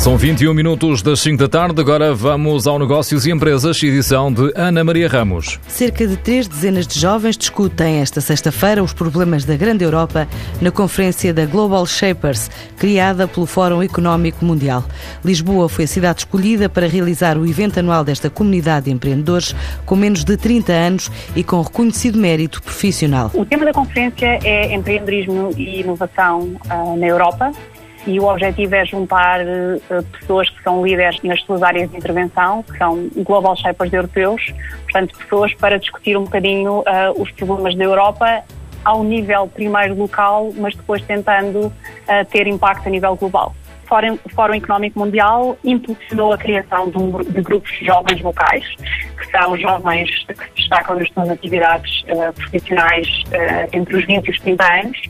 São 21 minutos das 5 da tarde. Agora vamos ao Negócios e Empresas, edição de Ana Maria Ramos. Cerca de três dezenas de jovens discutem esta sexta-feira os problemas da grande Europa na conferência da Global Shapers, criada pelo Fórum Económico Mundial. Lisboa foi a cidade escolhida para realizar o evento anual desta comunidade de empreendedores com menos de 30 anos e com reconhecido mérito profissional. O tema da conferência é empreendedorismo e inovação uh, na Europa e o objetivo é juntar uh, pessoas que são líderes nas suas áreas de intervenção, que são global shapers europeus, portanto, pessoas para discutir um bocadinho uh, os problemas da Europa ao nível primeiro local, mas depois tentando uh, ter impacto a nível global. Fórum, Fórum Económico Mundial impulsionou a criação de, um, de, grupos jovens locais, que são jovens que se destacam nas suas atividades uh, profissionais entre os 20 e os 30 anos,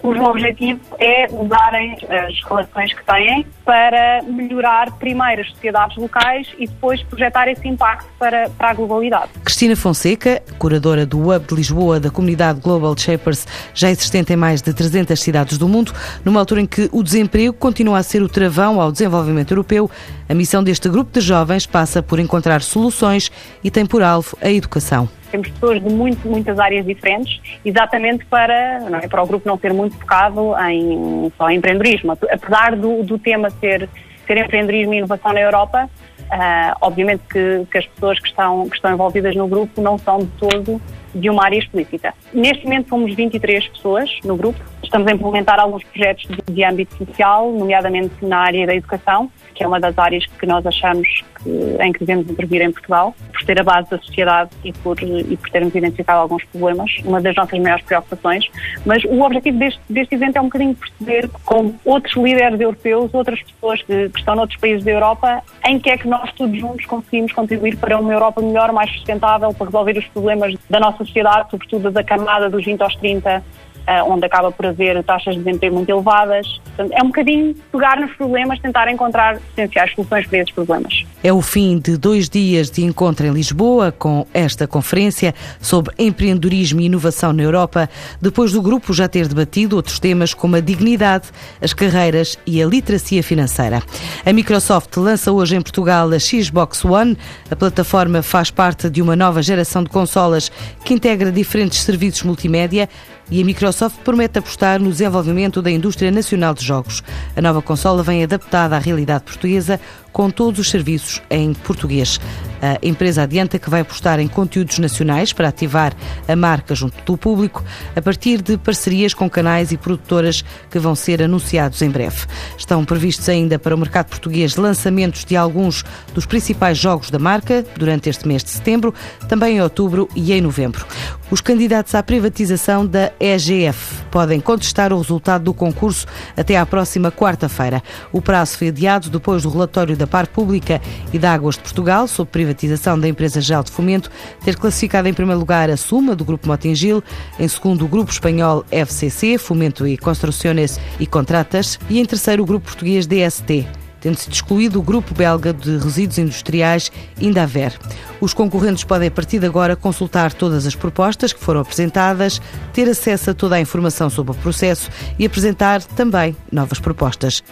cujo objetivo é usarem as relações que têm para melhorar primeiro as sociedades locais e depois projetar esse impacto para, para a globalidade. Cristina Fonseca, curadora do Hub de Lisboa da comunidade Global Shapers, já existente em mais de 300 cidades do mundo, numa altura em que o desemprego continua a ser o travão ao desenvolvimento europeu, a missão deste grupo de jovens passa por encontrar soluções e tem por alvo a educação. Temos pessoas de muito, muitas áreas diferentes, exatamente para, é, para o grupo não ser muito focado em só em empreendedorismo. Apesar do, do tema ser, ser empreendedorismo e inovação na Europa, uh, obviamente que, que, as pessoas que estão, que estão envolvidas no grupo não são de todo de uma área explícita. Neste momento somos 23 pessoas no grupo. Estamos a implementar alguns projetos de, de âmbito social, nomeadamente na área da educação, que é uma das áreas que nós achamos que, em que devemos intervir em Portugal, por ter a base da sociedade e por, e por termos identificado alguns problemas, uma das nossas maiores preocupações. Mas o objetivo deste, deste evento é um bocadinho perceber com outros líderes europeus, outras pessoas que, que estão noutros países da Europa, em que é que nós todos juntos conseguimos contribuir para uma Europa melhor, mais sustentável, para resolver os problemas da nossa sociedade, sobretudo da camada dos 20 aos 30, eh, onde acaba por haver taxas de desemprego muito elevadas. Portanto, é um bocadinho pegar nos problemas, tentar encontrar potenciais soluções para esses problemas. É o fim de dois dias de encontro em Lisboa com esta conferência sobre empreendedorismo e inovação na Europa, depois do grupo já ter debatido outros temas como a dignidade, as carreiras e a literacia financeira. A Microsoft lança hoje em Portugal a Xbox One. A plataforma faz parte de uma nova geração de consolas que integra diferentes serviços multimédia e a Microsoft promete apostar no desenvolvimento da indústria nacional de jogos. A nova consola vem adaptada à realidade portuguesa, com todos os serviços em português. A empresa adianta que vai apostar em conteúdos nacionais para ativar a marca junto do público, a partir de parcerias com canais e produtoras que vão ser anunciados em breve. Estão previstos ainda para o mercado português lançamentos de alguns dos principais jogos da marca durante este mês de setembro, também em outubro e em novembro. Os candidatos à privatização da EGF podem contestar o resultado do concurso até à próxima quarta-feira. O prazo foi adiado depois do relatório da Par Pública e da Águas de Portugal sobre privatização da empresa Gel de Fomento ter classificado em primeiro lugar a Suma, do Grupo Motingil, em segundo o Grupo Espanhol FCC, Fomento e Construções e Contratas, e em terceiro o Grupo Português DST tendo sido excluído o grupo belga de resíduos industriais Indaver. Os concorrentes podem, a partir de agora, consultar todas as propostas que foram apresentadas, ter acesso a toda a informação sobre o processo e apresentar também novas propostas.